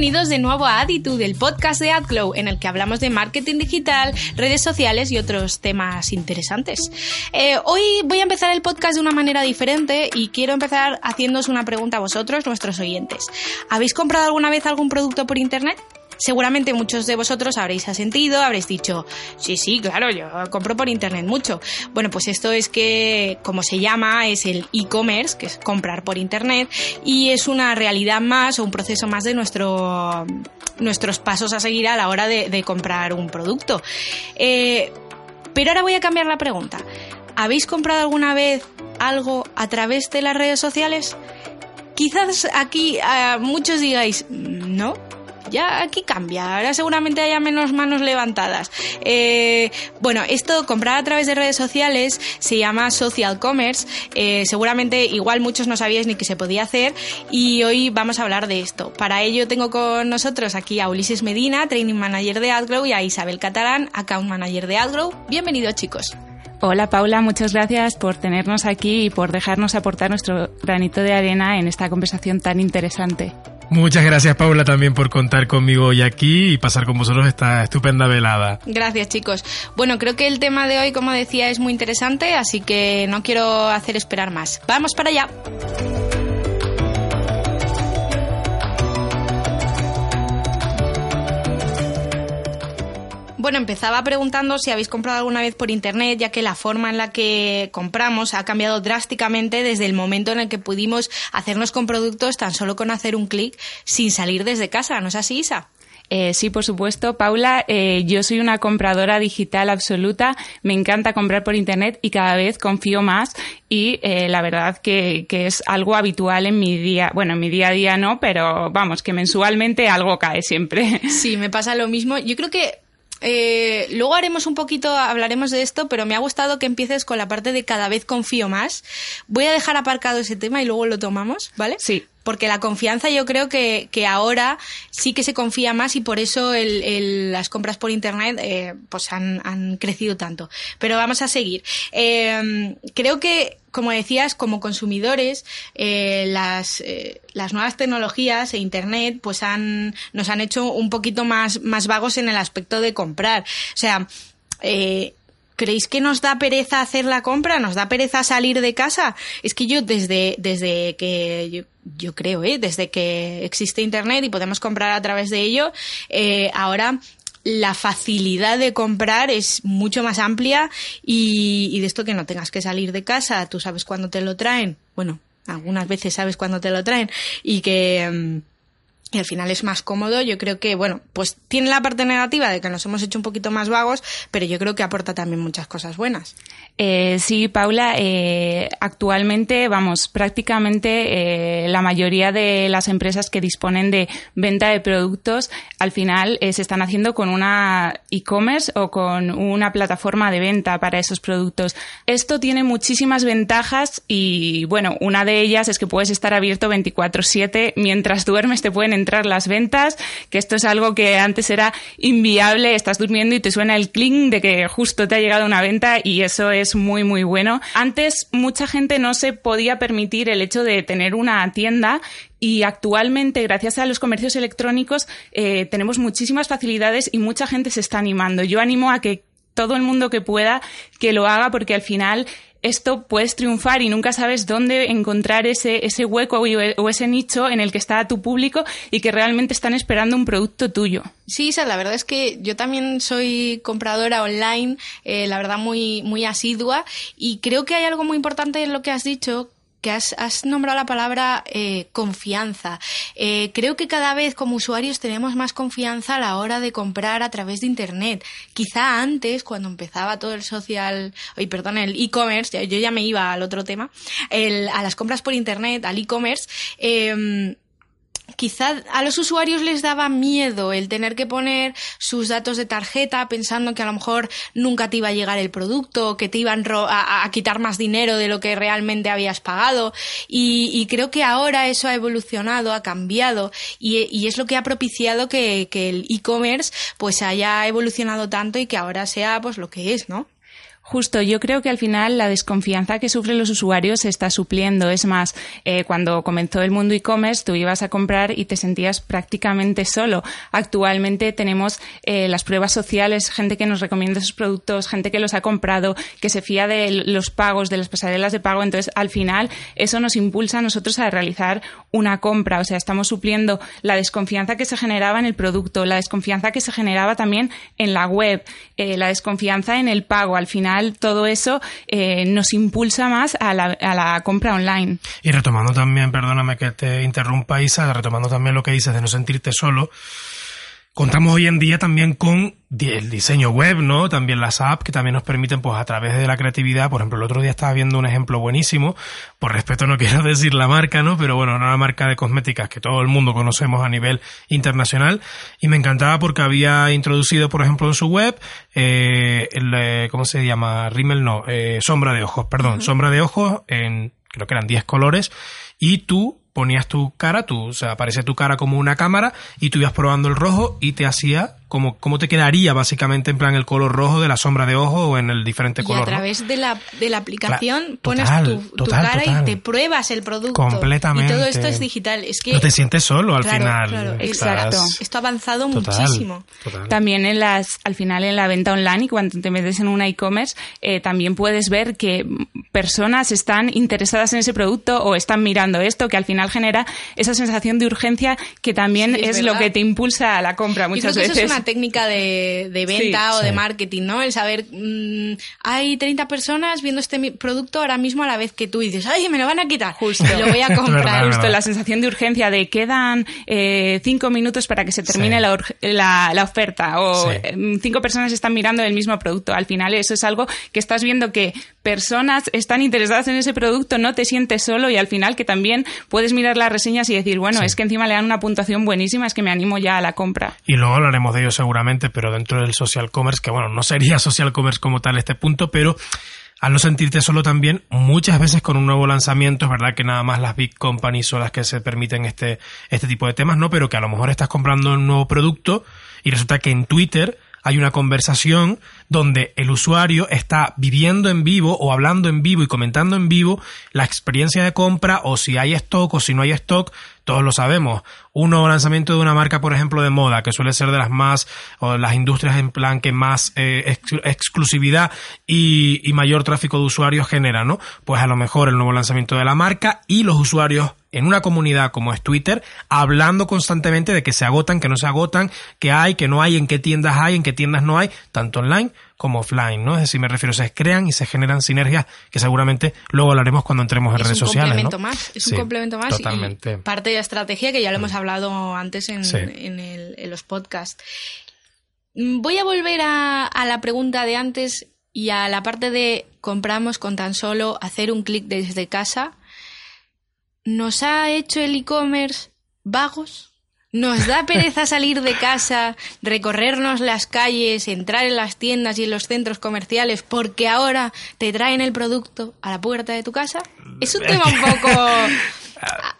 bienvenidos de nuevo a Attitude, el podcast de AdGlow, en el que hablamos de marketing digital, redes sociales y otros temas interesantes. Eh, hoy voy a empezar el podcast de una manera diferente y quiero empezar haciéndoos una pregunta a vosotros, nuestros oyentes. ¿Habéis comprado alguna vez algún producto por internet? Seguramente muchos de vosotros habréis asentido, habréis dicho, sí, sí, claro, yo compro por internet mucho. Bueno, pues esto es que, como se llama, es el e-commerce, que es comprar por internet, y es una realidad más o un proceso más de nuestro, nuestros pasos a seguir a la hora de, comprar un producto. Eh, pero ahora voy a cambiar la pregunta. ¿Habéis comprado alguna vez algo a través de las redes sociales? Quizás aquí eh, muchos digáis, no, ya aquí cambia, ahora seguramente haya menos manos levantadas. Eh, bueno, esto, comprar a través de redes sociales, se llama social commerce, eh, seguramente igual muchos no sabíais ni que se podía hacer y hoy vamos a hablar de esto. Para ello tengo con nosotros aquí a Ulises Medina, Training Manager de AdGrow y a Isabel Catalán, Account Manager de AdGrow. Bienvenidos chicos. Hola Paula, muchas gracias por tenernos aquí y por dejarnos aportar nuestro granito de arena en esta conversación tan interesante. Muchas gracias Paula también por contar conmigo hoy aquí y pasar con vosotros esta estupenda velada. Gracias chicos. Bueno, creo que el tema de hoy, como decía, es muy interesante, así que no quiero hacer esperar más. Vamos para allá. Bueno, empezaba preguntando si habéis comprado alguna vez por internet, ya que la forma en la que compramos ha cambiado drásticamente desde el momento en el que pudimos hacernos con productos tan solo con hacer un clic sin salir desde casa. ¿No es así, Isa? Eh, sí, por supuesto. Paula, eh, yo soy una compradora digital absoluta. Me encanta comprar por Internet y cada vez confío más. Y eh, la verdad que, que, es algo habitual en mi día. Bueno, en mi día a día no, pero vamos, que mensualmente algo cae siempre. Sí, me pasa lo mismo. Yo creo que eh, luego haremos un poquito, hablaremos de esto, pero me ha gustado que empieces con la parte de cada vez confío más. Voy a dejar aparcado ese tema y luego lo tomamos, ¿vale? Sí porque la confianza yo creo que, que, ahora sí que se confía más y por eso el, las compras por internet eh, pues han, han, crecido tanto. Pero vamos a seguir. Eh, creo que como decías, como consumidores, eh, las, eh, las nuevas tecnologías e Internet pues han, nos han hecho un poquito más, más vagos en el aspecto de comprar. O sea, eh, ¿Creéis que nos da pereza hacer la compra? ¿Nos da pereza salir de casa? Es que yo desde, desde que yo, creo, ¿eh? desde que existe Internet y podemos comprar a través de ello, eh, ahora la facilidad de comprar es mucho más amplia y, y, de esto que no tengas que salir de casa, tú sabes cuándo te lo traen. Bueno, algunas veces sabes cuándo te lo traen y que... Mm, al final es más cómodo, yo creo que, bueno, pues tiene la parte negativa de que nos hemos hecho un poquito más vagos, pero yo creo que aporta también muchas cosas buenas. Eh, sí, Paula, eh, actualmente, vamos, prácticamente eh, la mayoría de las empresas que disponen de venta de productos al final eh, se están haciendo con una e-commerce o con una plataforma de venta para esos productos. Esto tiene muchísimas ventajas y, bueno, una de ellas es que puedes estar abierto 24-7 mientras duermes, te pueden entrar las ventas, que esto es algo que antes era inviable, estás durmiendo y te suena el cling de que justo te ha llegado una venta y eso es muy, muy bueno. Antes mucha gente no se podía permitir el hecho de tener una tienda y actualmente, gracias a los comercios electrónicos, eh, tenemos muchísimas facilidades y mucha gente se está animando. Yo animo a que todo el mundo que pueda que lo haga porque al final esto puedes triunfar y nunca sabes dónde encontrar ese, ese hueco o ese nicho en el que está tu público y que realmente están esperando un producto tuyo. Sí, Isa, la verdad es que yo también soy compradora online, eh, la verdad muy, muy asidua y creo que hay algo muy importante en lo que has dicho que has, has, nombrado la palabra eh, confianza. Eh, creo que cada vez como usuarios tenemos más confianza a la hora de comprar a través de Internet. Quizá antes, cuando empezaba todo el social, oye, perdón, el e-commerce, yo ya me iba al otro tema, el, a las compras por Internet, al e-commerce, eh, quizá a los usuarios les daba miedo el tener que poner sus datos de tarjeta pensando que a lo mejor nunca te iba a llegar el producto, que te iban a, quitar más dinero de lo que realmente habías pagado. Y, creo que ahora eso ha evolucionado, ha cambiado y, es lo que ha propiciado que, que el e-commerce pues haya evolucionado tanto y que ahora sea pues lo que es, ¿no? Justo, yo creo que al final la desconfianza que sufren los usuarios se está supliendo. Es más, eh, cuando comenzó el mundo e-commerce, tú ibas a comprar y te sentías prácticamente solo. Actualmente tenemos eh, las pruebas sociales, gente que nos recomienda sus productos, gente que los ha comprado, que se fía de los pagos, de las pasarelas de pago. Entonces, al final, eso nos impulsa a nosotros a realizar una compra. O sea, estamos supliendo la desconfianza que se generaba en el producto, la desconfianza que se generaba también en la web, eh, la desconfianza en el pago. Al final, todo eso eh, nos impulsa más a la, a la, compra online. Y retomando también, perdóname que te interrumpa Isa, retomando también lo que dices de no sentirte solo, Contamos hoy en día también con el diseño web, ¿no? También las apps que también nos permiten, pues a través de la creatividad, por ejemplo, el otro día estaba viendo un ejemplo buenísimo, por respeto no quiero decir la marca, ¿no? Pero bueno, una marca de cosméticas que todo el mundo conocemos a nivel internacional y me encantaba porque había introducido, por ejemplo, en su web, eh, el, eh, ¿cómo se llama? Rimmel, no, eh, sombra de ojos, perdón, sombra de ojos en, creo que eran 10 colores y tú ponías tu cara, tú, o sea, aparece tu cara como una cámara y tú ibas probando el rojo y te hacía como cómo te quedaría básicamente en plan el color rojo de la sombra de ojo o en el diferente color. Y a través de, la, de la aplicación pones tu, cara y te pruebas el producto. Completamente. Y todo esto es digital. Es que no te sientes solo al final. Claro, exacto. Esto ha avanzado muchísimo. También en las, al final en la venta online y cuando te metes en un e-commerce, eh, también puedes ver que personas están interesadas en ese producto o están mirando esto, que al final genera esa sensación de urgencia que también es, lo que te impulsa a la compra muchas veces técnica de, venta o de marketing, ¿no? El saber, mm, hay 30 personas viendo este producto ahora mismo a la vez que tú dices, ay, me lo van a quitar. Justo. lo voy a comprar. Justo, la sensación de urgencia de quedan eh, cinco minutos para que se termine la, la, oferta o em, cinco personas están mirando el mismo producto. Al final eso es algo que estás viendo que personas están interesadas en ese producto, no te sientes solo y al final que también puedes mirar las reseñas y decir, bueno, es que encima le dan una puntuación buenísima, es que me animo ya a la compra. Y luego hablaremos de seguramente, pero dentro del social commerce, que bueno, no sería social commerce como tal este punto, pero al no sentirte solo también, muchas veces con un nuevo lanzamiento, es verdad que nada más las big companies son las que se permiten este, este tipo de temas, ¿no? Pero que a lo mejor estás comprando un nuevo producto y resulta que en Twitter hay una conversación donde el usuario está viviendo en vivo o hablando en vivo y comentando en vivo la experiencia de compra o si hay stock o si no hay stock, todos lo sabemos. Un nuevo lanzamiento de una marca, por ejemplo, de moda, que suele ser de las más, o las industrias en plan que más eh, exclusividad y, y mayor tráfico de usuarios genera, ¿no? Pues a lo mejor el nuevo lanzamiento de la marca y los usuarios en una comunidad como es Twitter, hablando constantemente de que se agotan, que no se agotan, que hay, que no hay, en qué tiendas hay, en qué tiendas no hay, tanto online como offline, ¿no? Es decir, me refiero, se crean y se generan sinergias que seguramente luego hablaremos cuando entremos en redes sociales. Es un complemento más, es un complemento más. Totalmente. parte de la estrategia que ya lo hemos hablado antes en, en, los podcasts. Mm, voy a volver a, a la pregunta de antes y a la parte de compramos con tan solo hacer un clic desde casa. ¿Nos ha hecho el e-commerce vagos? Nos da pereza salir de casa, recorrernos las calles, entrar en las tiendas y en los centros comerciales porque ahora te traen el producto a la puerta de tu casa. Es un tema un poco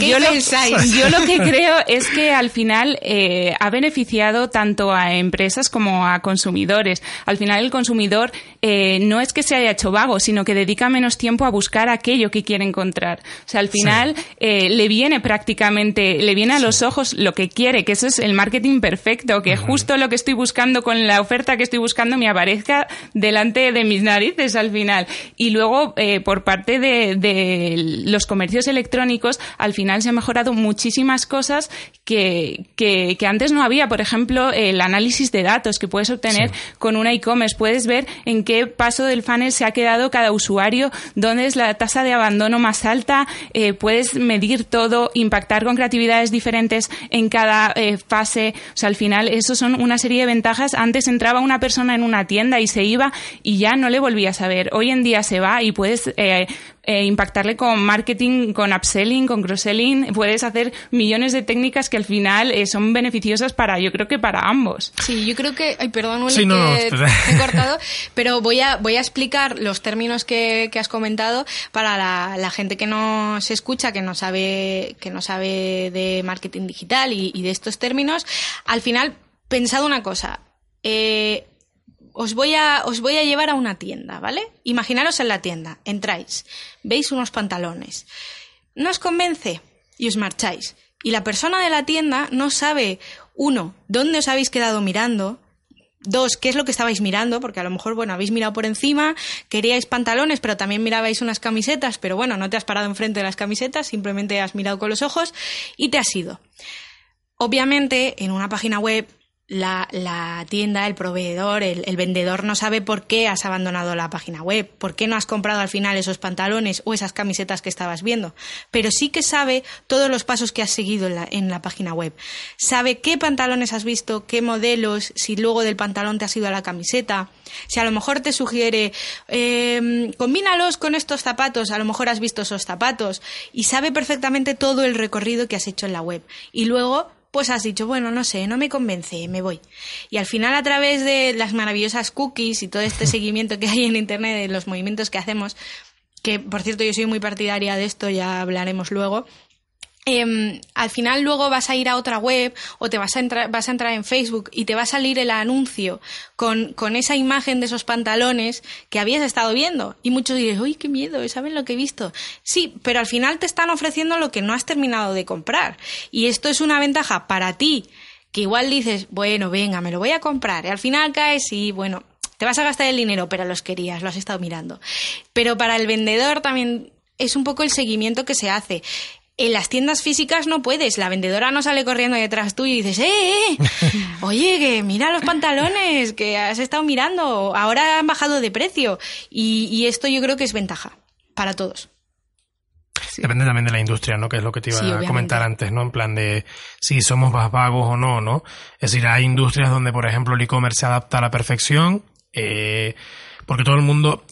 yo Lo, yo lo que creo es que al final eh, ha beneficiado tanto a empresas como a consumidores. Al final el consumidor eh, no es que se haya hecho vago, sino que dedica menos tiempo a buscar aquello que quiere encontrar. O sea, al final eh, le viene prácticamente, le viene a los ojos lo que quiere, que eso es el marketing perfecto, que justo lo que estoy buscando con la oferta que estoy buscando me aparezca delante de mis narices al final. Y luego, por parte de, de los comercios electrónicos, al final se han mejorado muchísimas cosas que, que, antes no había. Por ejemplo, el análisis de datos que puedes obtener con una e-commerce. Puedes ver en qué paso del funnel se ha quedado cada usuario, dónde es la tasa de abandono más alta. Eh, puedes medir todo, impactar con creatividades diferentes en cada eh, fase. O sea, al final, eso son una serie de ventajas. Antes entraba una persona en una tienda y se iba y ya no le volvías a ver. Hoy en día se va y puedes eh, eh, impactarle con marketing, con upselling, con cross-selling. Puedes hacer millones de técnicas que al final eh, son beneficiosas para, yo creo que para ambos. Sí, yo creo que, ay, perdón, que he cortado, pero voy a, voy a explicar los términos que, que has comentado para la, la, gente que no se escucha, que no sabe, que no sabe de marketing digital y, y de estos términos. Al final, pensado una cosa, eh, os voy a, os voy a llevar a una tienda, ¿vale? Imaginaros en la tienda, entráis, veis unos pantalones, no os convence y os marcháis. Y la persona de la tienda no sabe, uno, dónde os habéis quedado mirando, Dos, ¿qué es lo que estabais mirando? Porque a lo mejor, bueno, habéis mirado por encima, queríais pantalones, pero también mirabais unas camisetas, pero bueno, no te has parado enfrente de las camisetas, simplemente has mirado con los ojos y te has ido. Obviamente, en una página web la, la, tienda, el proveedor, el, el, vendedor no sabe por qué has abandonado la página web, por qué no has comprado al final esos pantalones o esas camisetas que estabas viendo, pero sí que sabe todos los pasos que has seguido en la, en la página web. Sabe qué pantalones has visto, qué modelos, si luego del pantalón te has ido a la camiseta, si a lo mejor te sugiere eh, combínalos con estos zapatos, a lo mejor has visto esos zapatos y sabe perfectamente todo el recorrido que has hecho en la web. Y luego pues has dicho, bueno, no sé, no me convence, me voy. Y al final, a través de las maravillosas cookies y todo este seguimiento que hay en Internet de los movimientos que hacemos, que por cierto yo soy muy partidaria de esto, ya hablaremos luego, eh, al final luego vas a ir a otra web o te vas a, entrar, vas a entrar en Facebook y te va a salir el anuncio con, con, esa imagen de esos pantalones que habías estado viendo. Y muchos diréis, uy, qué miedo, ¿saben lo que he visto? Sí, pero al final te están ofreciendo lo que no has terminado de comprar. Y esto es una ventaja para ti, que igual dices, bueno, venga, me lo voy a comprar. Y al final caes y, bueno, te vas a gastar el dinero, pero los querías, lo has estado mirando. Pero para el vendedor también es un poco el seguimiento que se hace. En las tiendas físicas no puedes, la vendedora no sale corriendo detrás tuyo y dices, ¡eh, eh! Oye, que mira los pantalones que has estado mirando, ahora han bajado de precio. Y, y esto yo creo que es ventaja para todos. Sí. Depende también de la industria, ¿no? Que es lo que te iba sí, a comentar antes, ¿no? En plan de si somos más vagos o no, ¿no? Es decir, hay industrias donde, por ejemplo, el e-commerce se adapta a la perfección, eh, porque todo el mundo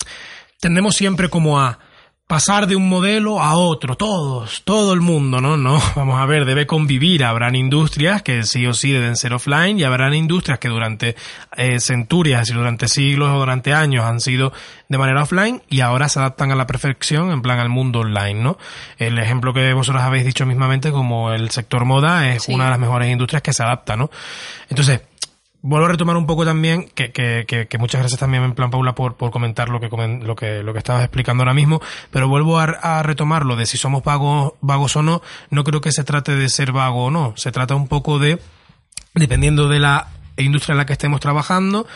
tendemos siempre como a pasar de un modelo a otro, todos, todo el mundo, ¿no? No, vamos a ver, debe convivir. Habrán industrias que sí o sí deben ser offline y habrán industrias que durante eh, centurias y durante siglos o durante años han sido de manera offline y ahora se adaptan a la perfección en plan al mundo online, ¿no? El ejemplo que vosotros habéis dicho mismamente como el sector moda es sí. una de las mejores industrias que se adapta, ¿no? Entonces, vuelvo a retomar un poco también, que, que, que, que, muchas gracias también en plan Paula por, por comentar lo que, lo que, lo que estabas explicando ahora mismo, pero vuelvo a, a retomar de si somos vagos, vagos o no, no creo que se trate de ser vago o no, se trata un poco de, dependiendo de la industria en la que estemos trabajando,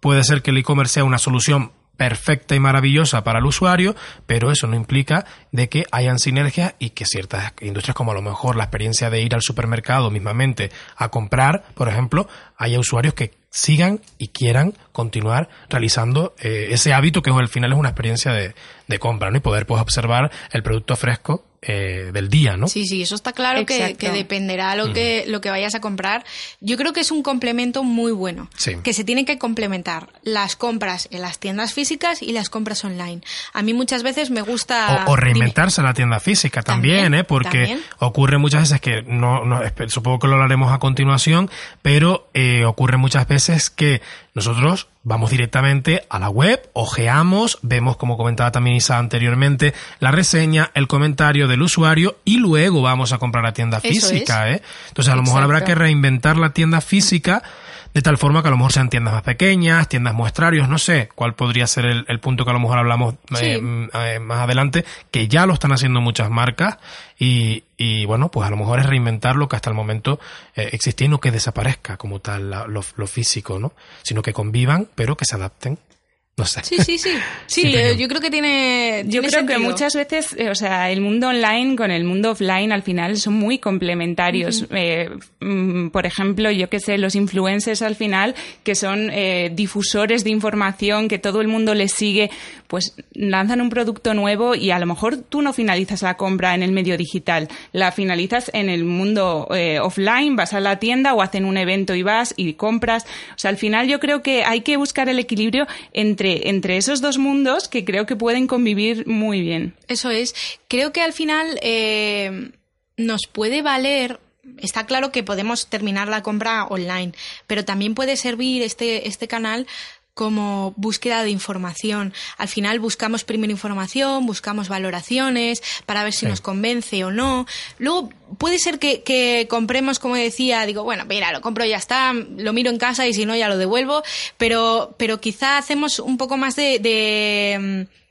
puede ser que el e-commerce sea una solución perfecta y maravillosa para el usuario, pero eso no implica de que hayan sinergias y que ciertas industrias como a lo mejor la experiencia de ir al supermercado mismamente a comprar, por ejemplo, haya usuarios que sigan y quieran continuar realizando eh, ese hábito que al final es una experiencia de, de compra, ¿no? Y poder pues observar el producto fresco eh, del día, ¿no? Sí, sí, eso está claro que, que, dependerá lo que, lo que vayas a comprar. Yo creo que es un complemento muy bueno. Sí. Que se tienen que complementar las compras en las tiendas físicas y las compras online. A mí muchas veces me gusta. O, o reinventarse Dime. la tienda física también, también ¿eh? Porque ¿también? ocurre muchas veces que no, no, supongo que lo hablaremos a continuación, pero eh, ocurre muchas veces que nosotros vamos directamente a la web, ojeamos, vemos, como comentaba también Isa anteriormente, la reseña, el comentario del usuario y luego vamos a comprar la tienda física. ¿eh? Entonces, a lo Exacto. mejor habrá que reinventar la tienda física de tal forma que a lo mejor sean tiendas más pequeñas, tiendas muestrarios, no sé cuál podría ser el, el punto que a lo mejor hablamos sí. eh, eh, más adelante, que ya lo están haciendo muchas marcas y, y, bueno, pues a lo mejor es reinventar lo que hasta el momento eh, existía y no que desaparezca como tal la, lo, lo físico, ¿no? Sino que convivan, pero que se adapten no sé. Sí, sí, sí. Sí, sí yo, yo, creo que tiene. Yo tiene creo sentido. que muchas veces, eh, o sea, el mundo online con el mundo offline al final son muy complementarios. Uh -huh. eh, mm, por ejemplo, yo que sé, los influencers al final, que son eh, difusores de información, que todo el mundo les sigue, pues lanzan un producto nuevo y a lo mejor tú no finalizas la compra en el medio digital, la finalizas en el mundo eh, offline, vas a la tienda o hacen un evento y vas y compras. O sea, al final yo creo que hay que buscar el equilibrio entre entre, esos dos mundos que creo que pueden convivir muy bien. Eso es. Creo que al final eh, nos puede valer está claro que podemos terminar la compra online, pero también puede servir este, este canal como búsqueda de información. Al final buscamos primero información, buscamos valoraciones para ver si nos convence o no. Luego puede ser que, compremos, como decía, digo, bueno, mira, lo compro ya está, lo miro en casa y si no ya lo devuelvo, pero, pero quizá hacemos un poco más de mm,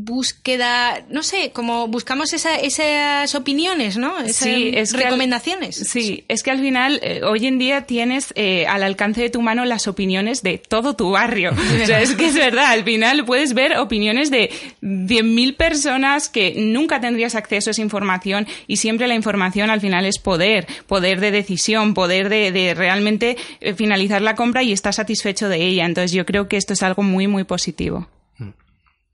búsqueda, no sé, como buscamos esas opiniones, ¿no? Esas recomendaciones. sí, es que al final, eh, hoy en día tienes eh, al alcance de tu mano las opiniones de todo tu barrio. o sea, es que es verdad, al final puedes ver opiniones de 10.000 personas que nunca tendrías acceso a esa información y siempre la información al final es poder, poder de decisión, poder de, de realmente eh, finalizar la compra y estar satisfecho de ella. Entonces yo creo que esto es algo muy, muy positivo.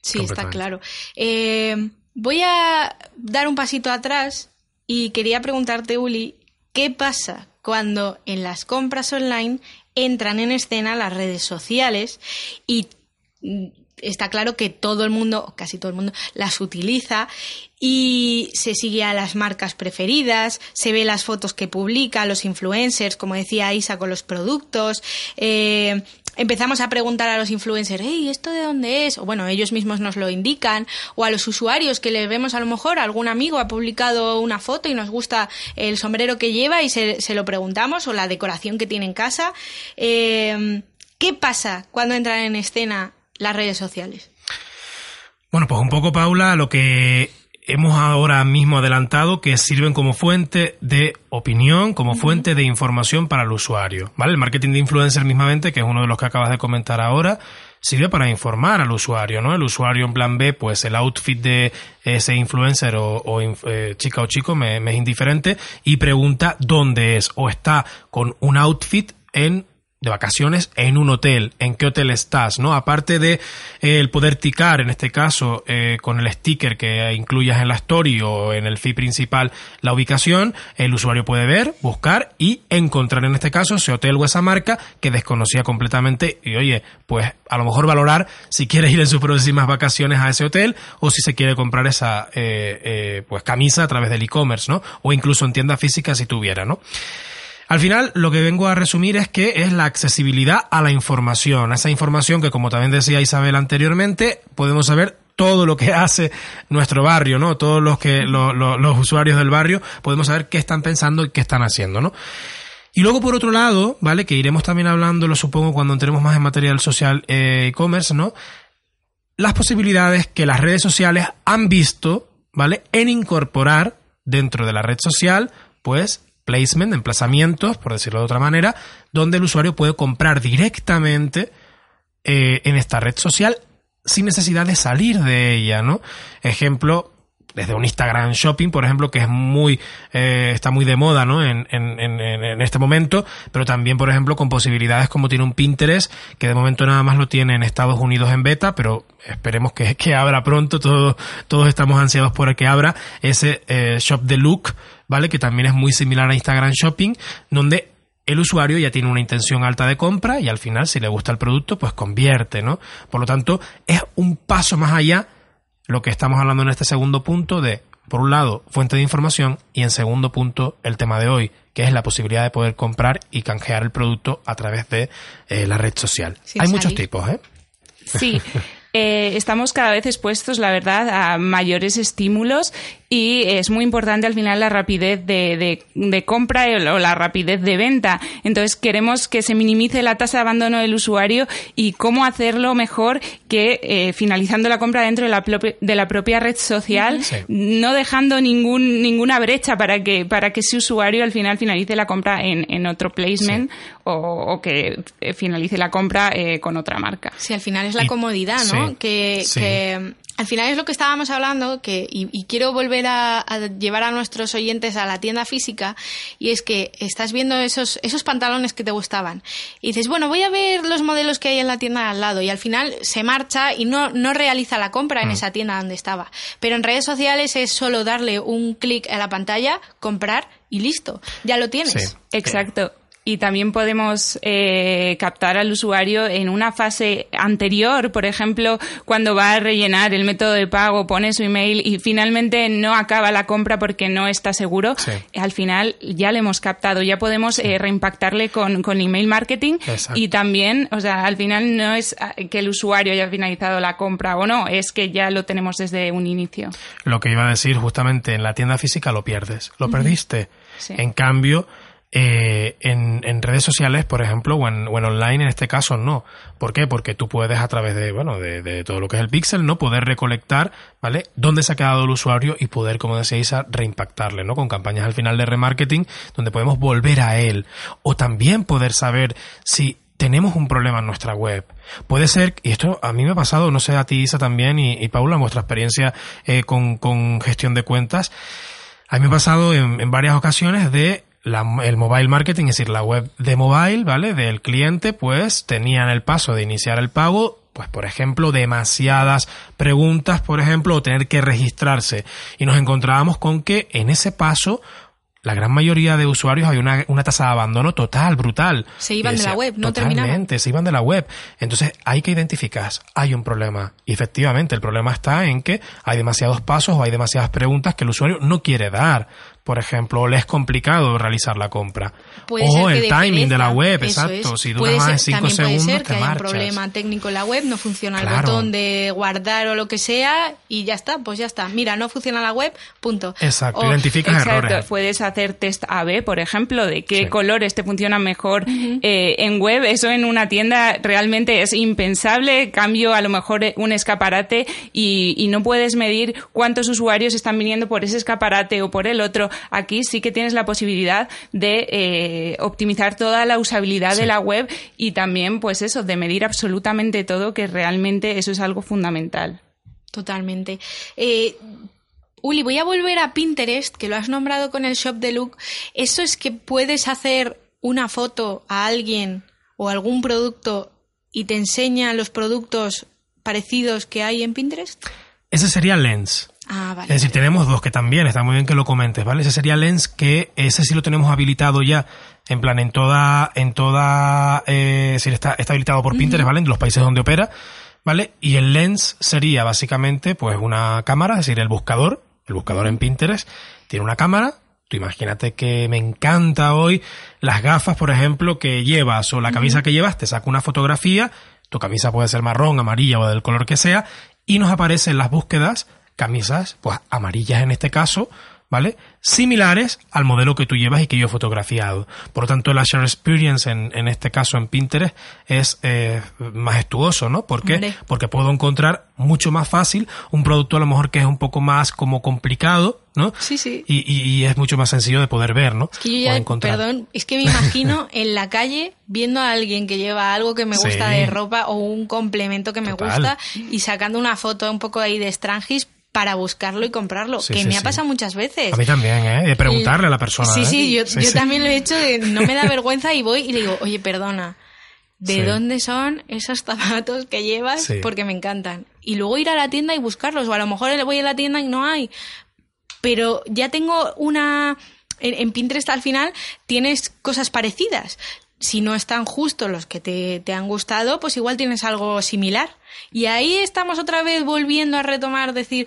Sí, está claro. Eh, voy a dar un pasito atrás y quería preguntarte, Uli, ¿qué pasa cuando en las compras online entran en escena las redes sociales y mm, está claro que todo el mundo, casi todo el mundo, las utiliza y se sigue a las marcas preferidas, se ve las fotos que publica, los influencers, como decía Isa, con los productos, eh, empezamos a preguntar a los influencers, hey, ¿esto de dónde es? O bueno, ellos mismos nos lo indican, o a los usuarios que le vemos a lo mejor, algún amigo ha publicado una foto y nos gusta el sombrero que lleva y se, lo preguntamos, o la decoración que tiene en casa. Eh, ¿Qué pasa cuando entran en escena las redes sociales? Bueno, pues un poco, Paula, lo que hemos ahora mismo adelantado que sirven como fuente de opinión, como fuente de información para el usuario. ¿Vale? El marketing de influencer mismamente, que es uno de los que acabas de comentar ahora, sirve para informar al usuario, ¿no? El usuario en plan B, pues el outfit de ese influencer o, eh, chica o chico me, me es indiferente y pregunta dónde es o está con un outfit en de vacaciones en un hotel, en qué hotel estás, ¿no? Aparte de eh, el poder ticar, en este caso, eh, con el sticker que incluyas en la story o en el feed principal la ubicación, el usuario puede ver, buscar y encontrar en este caso ese hotel o esa marca que desconocía completamente y oye, pues a lo mejor valorar si quiere ir en sus próximas vacaciones a ese hotel o si se quiere comprar esa eh, pues camisa a través del e-commerce, ¿no? O incluso en tienda física si tuviera, ¿no? Al final, lo que vengo a resumir es que es la accesibilidad a la información, a esa información que, como también decía Isabel anteriormente, podemos saber todo lo que hace nuestro barrio, ¿no? Todos los que los usuarios del barrio podemos saber qué están pensando y qué están haciendo, ¿no? Y luego, por otro lado, ¿vale? Que iremos también hablando, lo supongo, cuando entremos más en material social eh, e-commerce, ¿no? Las posibilidades que las redes sociales han visto, ¿vale? En incorporar dentro de la red social, pues, placement, emplazamientos, por decirlo de otra manera, donde el usuario puede comprar directamente eh, en esta red social sin necesidad de salir de ella, ¿no? Ejemplo, desde un Instagram Shopping, por ejemplo, que es muy, eh, está muy de moda, ¿no? En, en, en, este momento, pero también, por ejemplo, con posibilidades como tiene un Pinterest, que de momento nada más lo tiene en Estados Unidos en beta, pero esperemos que, que abra pronto, todos, todos estamos ansiados por que abra ese eh, Shop the Look, ¿vale? Que también es muy similar a Instagram Shopping, donde el usuario ya tiene una intención alta de compra y al final, si le gusta el producto, pues convierte, ¿no? Por lo tanto, es un paso más allá lo que estamos hablando en este segundo punto de, por un lado, fuente de información y en segundo punto, el tema de hoy, que es la posibilidad de poder comprar y canjear el producto a través de eh, la red social. Hay muchos tipos, ¿eh? Sí. Eh, estamos cada vez expuestos, la verdad, a mayores estímulos y es muy importante al final la rapidez de, de, compra o la rapidez de venta. Entonces queremos que se minimice la tasa de abandono del usuario y cómo hacerlo mejor que eh, finalizando la compra dentro de la, de la propia red social, no dejando ningún, ninguna brecha para que, para que ese usuario al final finalice la compra en, en otro placement o, que eh, finalice la compra eh, con otra marca. Sí, al final es la comodidad, ¿no? que, que al final es lo que estábamos hablando, que, y, quiero volver a, llevar a nuestros oyentes a la tienda física, y es que estás viendo esos, esos pantalones que te gustaban, y dices, bueno, voy a ver los modelos que hay en la tienda al lado, y al final se marcha y no, no realiza la compra en mm. esa tienda donde estaba. Pero en redes sociales es solo darle un clic a la pantalla, comprar y listo, ya lo tienes. Exacto y también podemos eh, captar al usuario en una fase anterior, por ejemplo, cuando va a rellenar el método de pago, pone su email y finalmente no acaba la compra porque no está seguro, al final ya le hemos captado, ya podemos eh, reimpactarle con, con email marketing y también, o sea, al final no es ah, que el usuario haya finalizado la compra o no, es que ya lo tenemos desde un inicio. Lo que iba a decir justamente en la tienda física lo pierdes, lo perdiste. En cambio, eh, en, redes sociales, por ejemplo, o en, online, en este caso, no. ¿Por qué? Porque tú puedes, a través de, bueno, de, todo lo que es el pixel, ¿no? Poder recolectar, ¿vale? Dónde se ha quedado el usuario y poder, como decía Isa, reimpactarle, ¿no? Con campañas al final de remarketing, donde podemos volver a él. O también poder saber si tenemos un problema en nuestra web. Puede ser, y esto a mí me ha pasado, no sé a ti Isa también y, Paula, en vuestra experiencia eh, con, gestión de cuentas, a mí me ha pasado en, en varias ocasiones de el mobile marketing, es decir, la web de mobile, ¿vale? Del cliente, pues tenían el paso de iniciar el pago, pues por ejemplo, demasiadas preguntas, por ejemplo, o tener que registrarse. Y nos encontrábamos con que en ese paso la gran mayoría de usuarios hay una, una tasa de abandono total, brutal. Se iban de la web, no totalmente, se iban de la web. Entonces hay que identificar, hay un problema. Y efectivamente, el problema está en que hay demasiados pasos o hay demasiadas preguntas que el usuario no quiere dar por ejemplo, le es complicado realizar la compra. o el timing de la web, exacto. Si dura más de 5 segundos, puede ser que haya un problema técnico en la web, no funciona el botón de guardar o lo que sea y ya está, pues ya está. Mira, no funciona la web, punto. Exacto, identificas errores. Puedes hacer test AB, por ejemplo, de qué colores te funcionan mejor eh, en web. Eso en una tienda realmente es impensable. Cambio a lo mejor un escaparate y, y no puedes medir cuántos usuarios están viniendo por ese escaparate o por el otro aquí sí que tienes la posibilidad de eh, optimizar toda la usabilidad de la web y también, pues eso, de medir absolutamente todo, que realmente eso es algo fundamental. Totalmente. Eh, Uli, voy a volver a Pinterest, que lo has nombrado con el Shop de Look. ¿Eso es que puedes hacer una foto a alguien o algún producto y te enseña los productos parecidos que hay en Pinterest? Ese sería Lens. Ah, es decir, tenemos dos que también, está muy bien que lo comentes, ¿vale? Ese sería Lens, que ese sí lo tenemos habilitado ya, en plan, en toda, en toda, eh, está, está habilitado por Pinterest, ¿vale? En los países donde opera, ¿vale? Y el Lens sería básicamente, pues, una cámara, es decir, el buscador, el buscador en Pinterest, tiene una cámara, tú imagínate que me encanta hoy las gafas, por ejemplo, que llevas o la camisa que llevas, te saca una fotografía, tu camisa puede ser marrón, amarilla o del color que sea, y nos aparecen las búsquedas camisas, pues amarillas en este caso, ¿vale? Similares al modelo que tú llevas y que yo he fotografiado. Por lo tanto, el Azure Experience en, en este caso en Pinterest es eh, majestuoso, ¿no? ¿Por qué? Porque puedo encontrar mucho más fácil un producto a lo mejor que es un poco más como complicado, ¿no? Sí, sí. Y, y, es mucho más sencillo de poder ver, ¿no? Es que yo ya, perdón, es que me imagino en la calle viendo a alguien que lleva algo que me gusta de ropa o un complemento que me gusta y sacando una foto un poco ahí de Strangis para buscarlo y comprarlo, que me ha pasado muchas veces. A mí también, ¿eh? De preguntarle a la persona. Sí, ¿eh? sí, yo, yo también lo he hecho, no me da vergüenza y voy y le digo, oye, perdona, ¿de dónde son esos zapatos que llevas? Porque me encantan. Y luego ir a la tienda y buscarlos, o a lo mejor voy a la tienda y no hay. Pero ya tengo una... En, Pinterest al final tienes cosas parecidas si no están justo los que te, te, han gustado, pues igual tienes algo similar. Y ahí estamos otra vez volviendo a retomar, decir,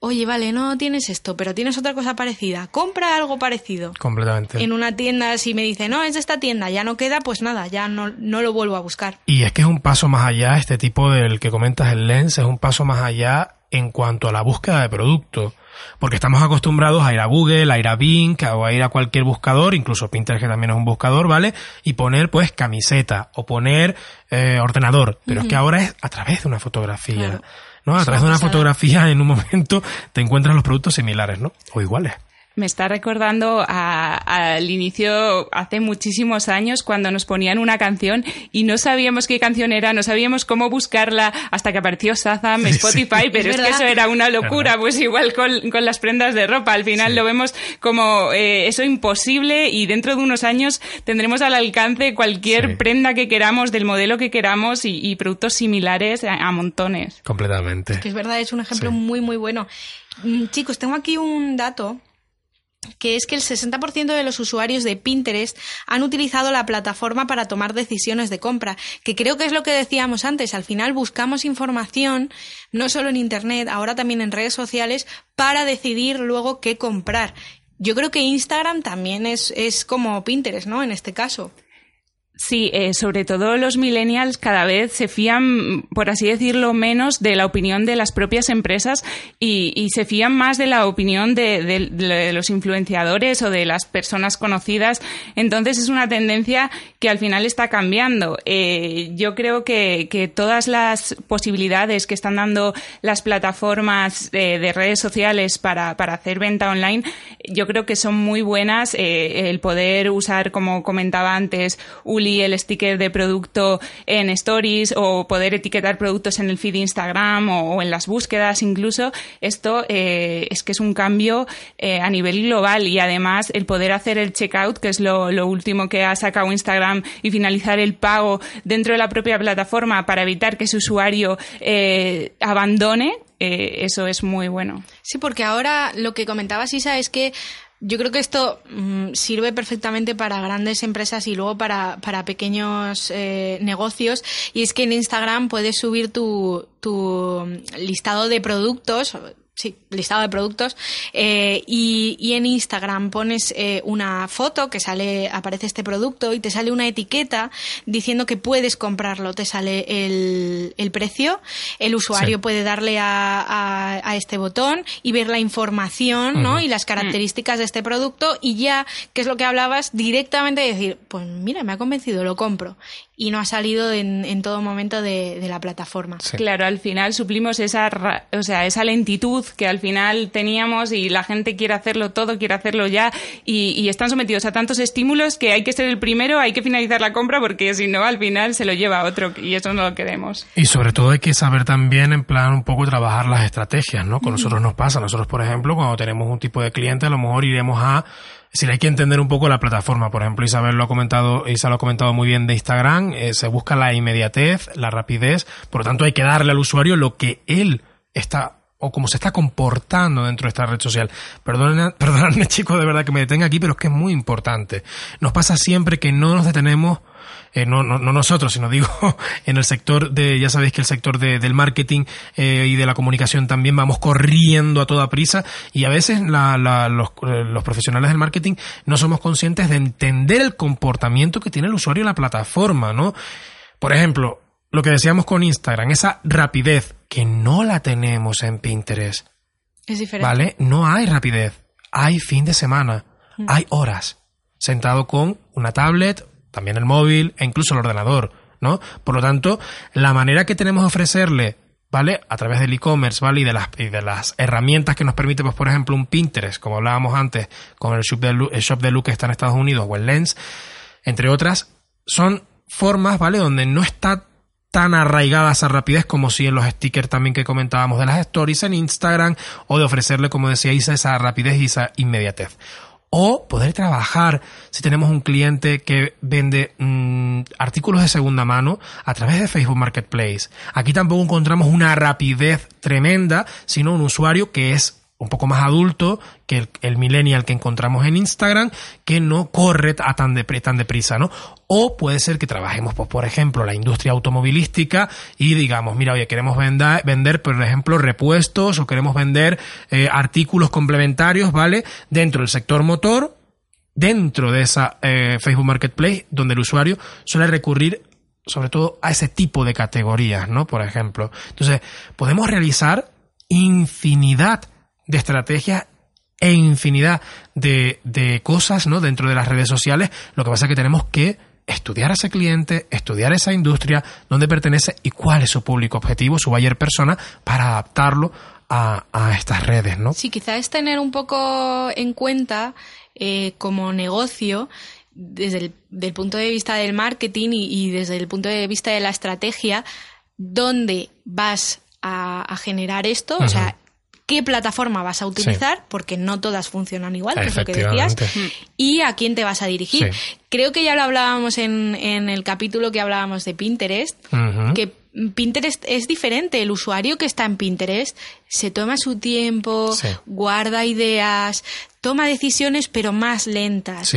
oye, vale, no tienes esto, pero tienes otra cosa parecida, compra algo parecido. Completamente. En una tienda, si me dice, no, es de esta tienda, ya no queda, pues nada, ya no, no lo vuelvo a buscar. Y es que es un paso más allá, este tipo del que comentas el lens, es un paso más allá en cuanto a la búsqueda de producto. Porque estamos acostumbrados a ir a Google, a ir a Bing, o a ir a cualquier buscador, incluso Pinterest que también es un buscador, ¿vale? Y poner pues camiseta o poner eh, ordenador. Pero es que ahora es a través de una fotografía. ¿no? A través de una fotografía en un momento te encuentras los productos similares, ¿no? O iguales. Me está recordando al inicio, hace muchísimos años, cuando nos ponían una canción y no sabíamos qué canción era, no sabíamos cómo buscarla hasta que apareció Shazam, Spotify, pero es, que eso era una locura, pues igual con, con, las prendas de ropa. Al final lo vemos como eh, eso imposible y dentro de unos años tendremos al alcance cualquier prenda que queramos, del modelo que queramos y, productos similares a, montones. Completamente. Es que es verdad, es un ejemplo muy, muy bueno. Mm, chicos, tengo aquí un dato que es que el 60% de los usuarios de Pinterest han utilizado la plataforma para tomar decisiones de compra, que creo que es lo que decíamos antes, al final buscamos información, no solo en Internet, ahora también en redes sociales, para decidir luego qué comprar. Yo creo que Instagram también es, es como Pinterest, ¿no? En este caso. Sí, eh, sobre todo los millennials cada vez se fían, por así decirlo, menos de la opinión de las propias empresas y, se fían más de la opinión de, los influenciadores o de las personas conocidas. Entonces es una tendencia que al final está cambiando. Eh, yo creo que, todas las posibilidades que están dando las plataformas de redes sociales para, hacer venta online, yo creo que son muy buenas. Eh, el poder usar, como comentaba antes, el sticker de producto en stories o poder etiquetar productos en el feed de Instagram o, en las búsquedas incluso, esto eh, es que es un cambio eh, a nivel global y además el poder hacer el checkout, que es lo, último que ha sacado Instagram, y finalizar el pago dentro de la propia plataforma para evitar que su usuario eh, abandone, eso es muy bueno. Sí, porque ahora lo que comentaba Isa es que yo creo que esto mm, sirve perfectamente para grandes empresas y luego para, para pequeños eh, negocios. Y es que en Instagram puedes subir tu, tu listado de productos sí, listado de productos, eh, y, y, en Instagram pones eh, una foto que sale, aparece este producto y te sale una etiqueta diciendo que puedes comprarlo, te sale el, el precio, el usuario puede darle a, a, este botón y ver la información, ¿no? Y las características de este producto y ya, que es lo que hablabas, directamente decir, pues mira, me ha convencido, lo compro. Y no ha salido en, en todo momento de, de la plataforma. Claro, al final suplimos esa, o sea, esa lentitud que al final teníamos y la gente quiere hacerlo todo, quiere hacerlo ya y, y, están sometidos a tantos estímulos que hay que ser el primero, hay que finalizar la compra porque si no, al final se lo lleva otro y eso no lo queremos. Y sobre todo hay que saber también, en plan, un poco trabajar las estrategias, ¿no? Con nosotros nos pasa. Nosotros, por ejemplo, cuando tenemos un tipo de cliente, a lo mejor iremos a es decir, hay que entender un poco la plataforma. Por ejemplo, Isabel lo ha comentado, Isa lo ha comentado muy bien de Instagram. Eh, se busca la inmediatez, la rapidez. Por lo tanto, hay que darle al usuario lo que él está o cómo se está comportando dentro de esta red social. Perdónenme, chicos, de verdad que me detenga aquí, pero es que es muy importante. Nos pasa siempre que no nos detenemos eh, no, no, no, nosotros, sino digo en el sector de, ya sabéis que el sector de, del marketing eh, y de la comunicación también vamos corriendo a toda prisa y a veces los, eh, los, profesionales del marketing no somos conscientes de entender el comportamiento que tiene el usuario en la plataforma, ¿no? Por ejemplo, lo que decíamos con Instagram, esa rapidez que no la tenemos en Pinterest. Es diferente. ¿Vale? No hay rapidez. Hay fin de semana. Mm. Hay horas. Sentado con una tablet, también el móvil e incluso el ordenador, ¿no? Por lo tanto, la manera que tenemos de ofrecerle ¿vale? A través del e-commerce, ¿vale? Y de las, y de las herramientas que nos permite, pues, por ejemplo, un Pinterest, como hablábamos antes, con el shop de, el shop de que está en Estados Unidos o el Lens, entre otras, son formas, ¿vale? Donde no está tan arraigada esa rapidez como si en los stickers también que comentábamos de las stories en Instagram o de ofrecerle, como decía Isa, esa rapidez y esa inmediatez. O poder trabajar si tenemos un cliente que vende mm, artículos de segunda mano a través de Facebook Marketplace. Aquí tampoco encontramos una rapidez tremenda, sino un usuario que es un poco más adulto que el, millennial que encontramos en Instagram, que no corre a tan, de, tan deprisa, ¿no? O puede ser que trabajemos, pues, por ejemplo, la industria automovilística y digamos, mira, oye, queremos vender, vender por ejemplo, repuestos o queremos vender eh, artículos complementarios, ¿vale? Dentro del sector motor, dentro de esa eh, Facebook Marketplace, donde el usuario suele recurrir sobre todo a ese tipo de categorías, ¿no? Por ejemplo. Entonces, podemos realizar infinidad de estrategias e infinidad de, de cosas ¿no? dentro de las redes sociales. Lo que pasa es que tenemos que estudiar a ese cliente, estudiar esa industria, dónde pertenece y cuál es su público objetivo, su buyer persona, para adaptarlo a, a estas redes, ¿no? Sí, quizás es tener un poco en cuenta eh, como negocio desde el del punto de vista del marketing y, y, desde el punto de vista de la estrategia, dónde vas a, a generar esto, o sea, qué plataforma vas a utilizar, porque no todas funcionan igual, que es lo que decías, y a quién te vas a dirigir. Creo que ya lo hablábamos en, en, el capítulo que hablábamos de Pinterest, que Pinterest es diferente. El usuario que está en Pinterest se toma su tiempo, guarda ideas, toma decisiones pero más lentas.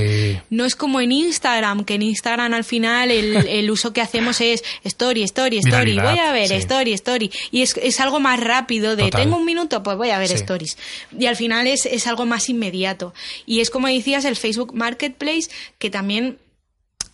No es como en Instagram, que en Instagram al final el, uso que hacemos es story, story, story, voy a ver, story, story. Y es, algo más rápido de, tengo un minuto, pues voy a ver stories. Y al final es, es algo más inmediato. Y es como decías, el Facebook Marketplace, que también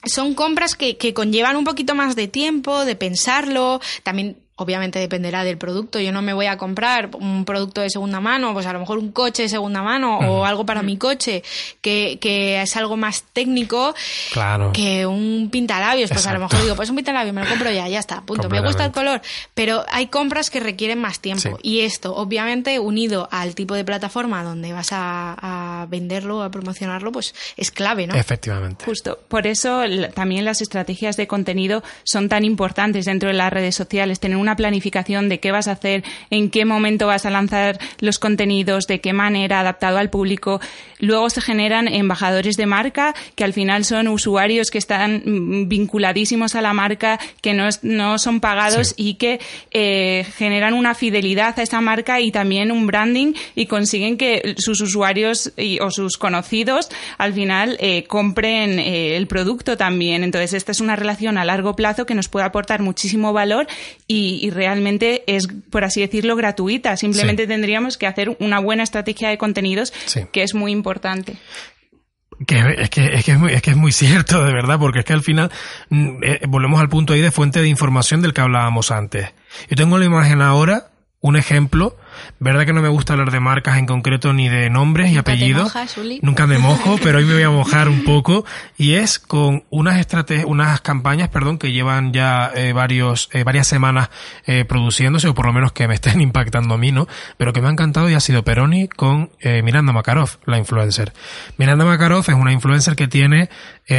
son compras que, que conllevan un poquito más de tiempo, de pensarlo, también obviamente dependerá del producto. Yo no me voy a comprar un producto de segunda mano, pues a lo mejor un coche de segunda mano o algo para mi coche, que, que, es algo más técnico claro. que un pintalabios. Pues a lo mejor digo, pues un pintalabios me lo compro ya, ya está, punto. Me gusta el color, pero hay compras que requieren más tiempo. Y esto, obviamente, unido al tipo de plataforma donde vas a, a, venderlo, a promocionarlo, pues es clave, ¿no? Efectivamente. Justo. Por eso también las estrategias de contenido son tan importantes dentro de las redes sociales. Tener una planificación de qué vas a hacer, en qué momento vas a lanzar los contenidos, de qué manera, adaptado al público. Luego se generan embajadores de marca, que al final son usuarios que están mm, vinculadísimos a la marca, que no, no son pagados y que eh, generan una fidelidad a esa marca y también un branding y consiguen que sus usuarios o sus conocidos al final eh, compren eh, el producto también. Entonces, esta es una relación a largo plazo que nos puede aportar muchísimo valor y, y, realmente es, por así decirlo, gratuita. Simplemente tendríamos que hacer una buena estrategia de contenidos, que es muy importante. Que, es, que, es, que es, muy, es que es muy cierto, de verdad, porque es que al final mm, eh, volvemos al punto ahí de fuente de información del que hablábamos antes. Yo tengo la imagen ahora un ejemplo, verdad que no me gusta hablar de marcas en concreto ni de nombres y apellidos. Nunca me mojo, pero hoy me voy a mojar un poco y es con unas estrategias, unas campañas, perdón, que llevan ya eh, varios, eh, varias semanas eh, produciéndose o por lo menos que me estén impactando a mí, ¿no? Pero que me ha encantado y ha sido Peroni con Miranda Makarov, la influencer. Miranda Makarov es una influencer que tiene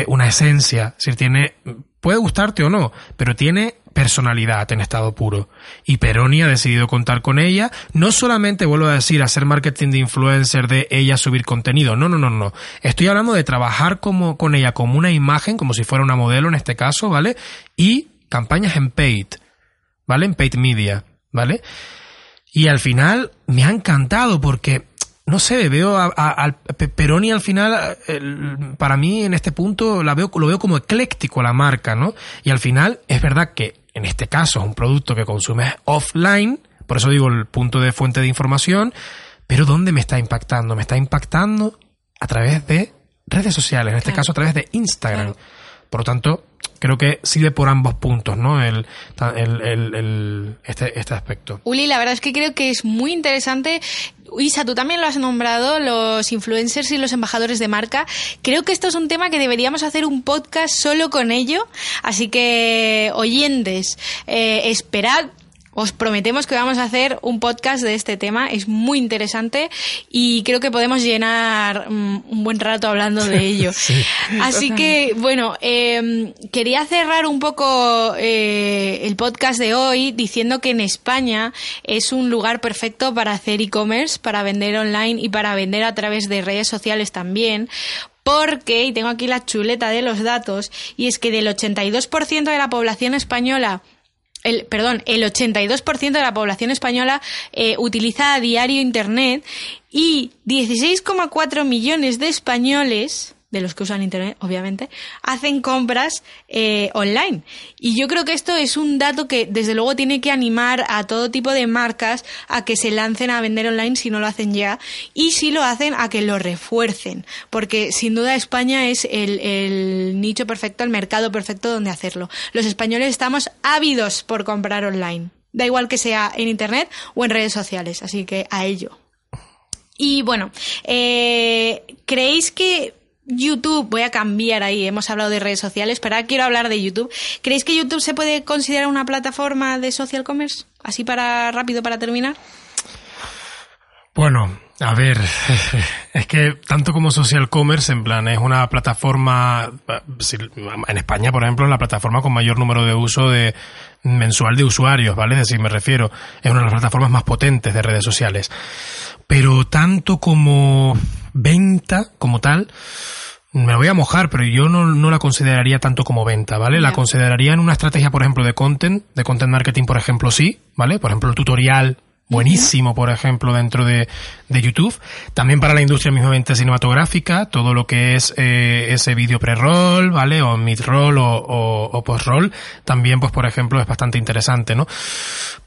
una esencia, es decir, tiene puede gustarte o no, pero tiene personalidad en estado puro. Y Peroni ha decidido contar con ella, no solamente, vuelvo a decir, hacer marketing de influencer, de ella subir contenido, no, no, no, no. Estoy hablando de trabajar como, con ella como una imagen, como si fuera una modelo en este caso, ¿vale? Y campañas en paid, ¿vale? En paid media, ¿vale? Y al final me ha encantado porque no sé, veo a, Peroni al final, para mí en este punto la veo, lo veo como ecléctico la marca, ¿no? Y al final es verdad que en este caso es un producto que consumes offline, por eso digo el punto de fuente de información, pero ¿dónde me está impactando? Me está impactando a través de redes sociales, en este caso a través de Instagram. Por lo tanto, creo que sirve por ambos puntos, ¿no? El, este, este aspecto. Uli, la verdad es que creo que es muy interesante Isa, tú también lo has nombrado, los influencers y los embajadores de marca. Creo que esto es un tema que deberíamos hacer un podcast solo con ello. Así que, oyentes, eh, esperad os prometemos que vamos a hacer un podcast de este tema. Es muy interesante y creo que podemos llenar mm, un buen rato hablando de ello. Así que, bueno, em, quería cerrar un poco eh, el podcast de hoy diciendo que en España es un lugar perfecto para hacer e-commerce, para vender online y para vender a través de redes sociales también porque, y tengo aquí la chuleta de los datos, y es que del 82% de la población española el, perdón, el 82% de la población española eh, utiliza a diario Internet y 16,4 millones de españoles de los que usan Internet, obviamente, hacen compras eh, online. Y yo creo que esto es un dato que, desde luego, tiene que animar a todo tipo de marcas a que se lancen a vender online si no lo hacen ya, y si lo hacen, a que lo refuercen. Porque, sin duda, España es el, nicho perfecto, el mercado perfecto donde hacerlo. Los españoles estamos ávidos por comprar online. Da igual que sea en Internet o en redes sociales. Así que a ello. Y bueno, eh, ¿creéis que YouTube, voy a cambiar ahí, hemos hablado de redes sociales, pero ahora quiero hablar de YouTube. ¿Creéis que YouTube se puede considerar una plataforma de social commerce? Así para rápido para terminar. Bueno, a ver, es que tanto como social commerce, en plan, es una plataforma, en España, por ejemplo, es la plataforma con mayor número de uso de mensual de usuarios, ¿vale? Es decir, me refiero, es una de las plataformas más potentes de redes sociales. Pero tanto como venta, como tal, me voy a mojar, pero yo no, no la consideraría tanto como venta, ¿vale? La consideraría en una estrategia, por ejemplo, de content, de content marketing, por ejemplo, sí, ¿vale? Por ejemplo, el tutorial buenísimo, por ejemplo, dentro de, de YouTube. También para la industria mismamente cinematográfica, todo lo que es eh, ese vídeo pre-roll, ¿vale? O mid-roll o, o, o post-roll, también, pues, por ejemplo, es bastante interesante, ¿no?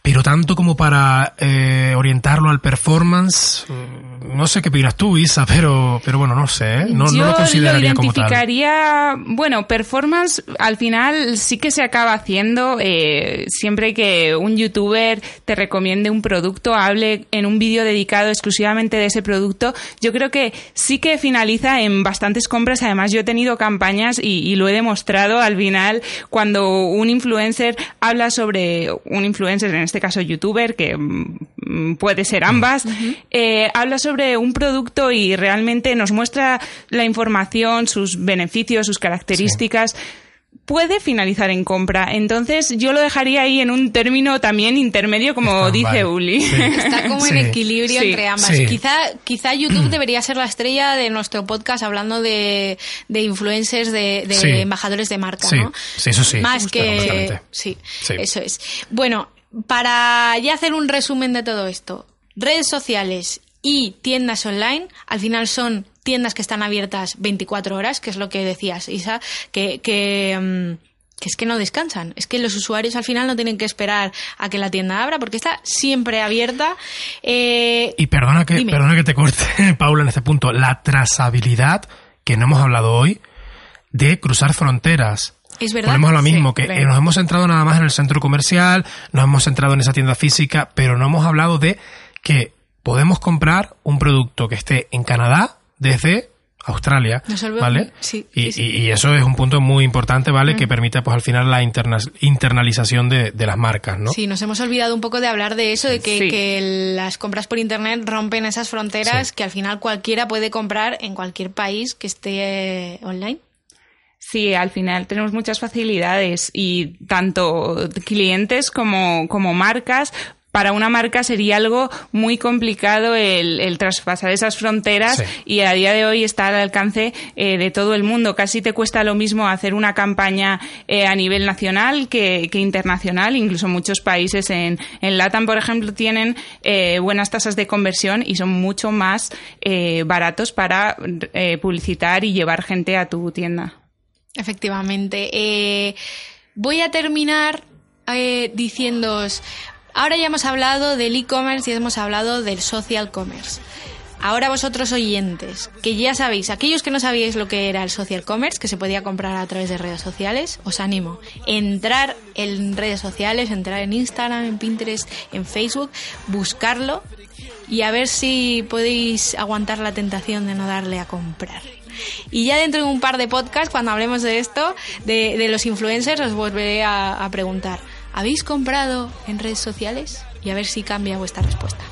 Pero tanto como para eh, orientarlo al performance, mm, no sé qué opinas tú, Isa, pero, pero bueno, no sé, ¿eh? No, lo consideraría como tal. identificaría, bueno, performance al final sí que se acaba haciendo eh, siempre que un youtuber te recomiende un producto, hable en un vídeo dedicado exclusivamente de ese producto. Yo creo que sí que finaliza en bastantes compras. Además, yo he tenido campañas y, y lo he demostrado al final cuando un influencer habla sobre un influencer, en este caso youtuber, que mm, puede ser ambas, eh, habla sobre un producto y realmente nos muestra la información, sus beneficios, sus características. Puede finalizar en compra. Entonces, yo lo dejaría ahí en un término también intermedio, como Stand-by. dice Uli. Sí. Está como en equilibrio Sí. entre ambas. Sí. Quizá, quizá YouTube debería ser la estrella de nuestro podcast hablando de, de influencers, de, de Sí. embajadores de marca, Sí. ¿no? Sí, eso sí. Más Justo, que... Sí. eso es. Bueno, para ya hacer un resumen de todo esto, redes sociales y tiendas online, al final son tiendas que están abiertas 24 horas, que es lo que decías, Isa, que, que, mm, que es que no descansan. Es que los usuarios al final no tienen que esperar a que la tienda abra porque está siempre abierta. Eh, Y perdona que, Dime. perdona que te corte, Paula, en este punto. La trazabilidad, que no hemos hablado hoy, de cruzar fronteras. Es verdad. Volvemos a lo Sí, mismo, que claro. eh, nos hemos centrado nada más en el centro comercial, nos hemos centrado en esa tienda física, pero no hemos hablado de que podemos comprar un producto que esté en Canadá desde Australia, ¿vale? sí, y, sí, sí. y- y eso es un punto muy importante, ¿vale? Que permite, pues al final, la interna- internalización de, de las marcas, ¿no? Sí, nos hemos olvidado un poco de hablar de eso, de que, Sí. que las compras por internet rompen esas fronteras Sí. que al final cualquiera puede comprar en cualquier país que esté eh, online. Sí, al final tenemos muchas facilidades y tanto clientes como, como marcas. Para una marca sería algo muy complicado el, el traspasar esas fronteras Sí. y a día de hoy está al alcance eh, de todo el mundo. Casi te cuesta lo mismo hacer una campaña eh, a nivel nacional que, que internacional. Incluso muchos países en, en LATAM, por ejemplo, tienen eh, buenas tasas de conversión y son mucho más eh, baratos para eh, publicitar y llevar gente a tu tienda. Efectivamente. Eh, voy a terminar eh, diciéndoos, ahora ya hemos hablado del e-commerce y hemos hablado del social commerce. Ahora vosotros oyentes, que ya sabéis, aquellos que no sabíais lo que era el social commerce, que se podía comprar a través de redes sociales, os animo. Entrar en redes sociales, entrar en Instagram, en Pinterest, en Facebook, buscarlo y a ver si podéis aguantar la tentación de no darle a comprar. Y ya dentro de un par de podcasts, cuando hablemos de esto, de, los influencers, os volveré a, a preguntar, ¿habéis comprado en redes sociales? Y a ver si cambia vuestra respuesta.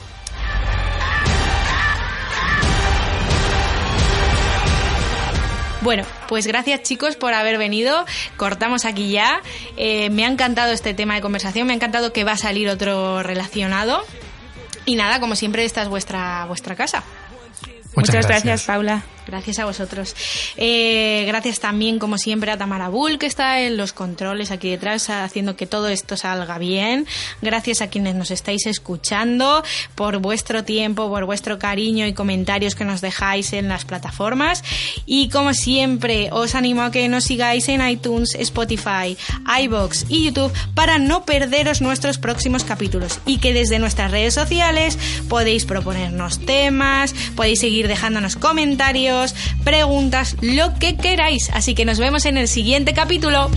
Bueno, pues gracias chicos por haber venido. Cortamos aquí ya. Eh, me ha encantado este tema de conversación. Me ha encantado que va a salir otro relacionado. Y nada, como siempre, esta es vuestra, vuestra casa. Muchas, gracias, Paula. Gracias a vosotros. Eh, gracias también, como siempre, a Tamara Bull, que está en los controles aquí detrás, haciendo que todo esto salga bien. Gracias a quienes nos estáis escuchando, por vuestro tiempo, por vuestro cariño y comentarios que nos dejáis en las plataformas. Y como siempre, os animo a que nos sigáis en iTunes, Spotify, iBox y YouTube para no perderos nuestros próximos capítulos. Y que desde nuestras redes sociales podéis proponernos temas, podéis seguir dejándonos preguntas, lo que queráis. Así que nos vemos en el siguiente capítulo.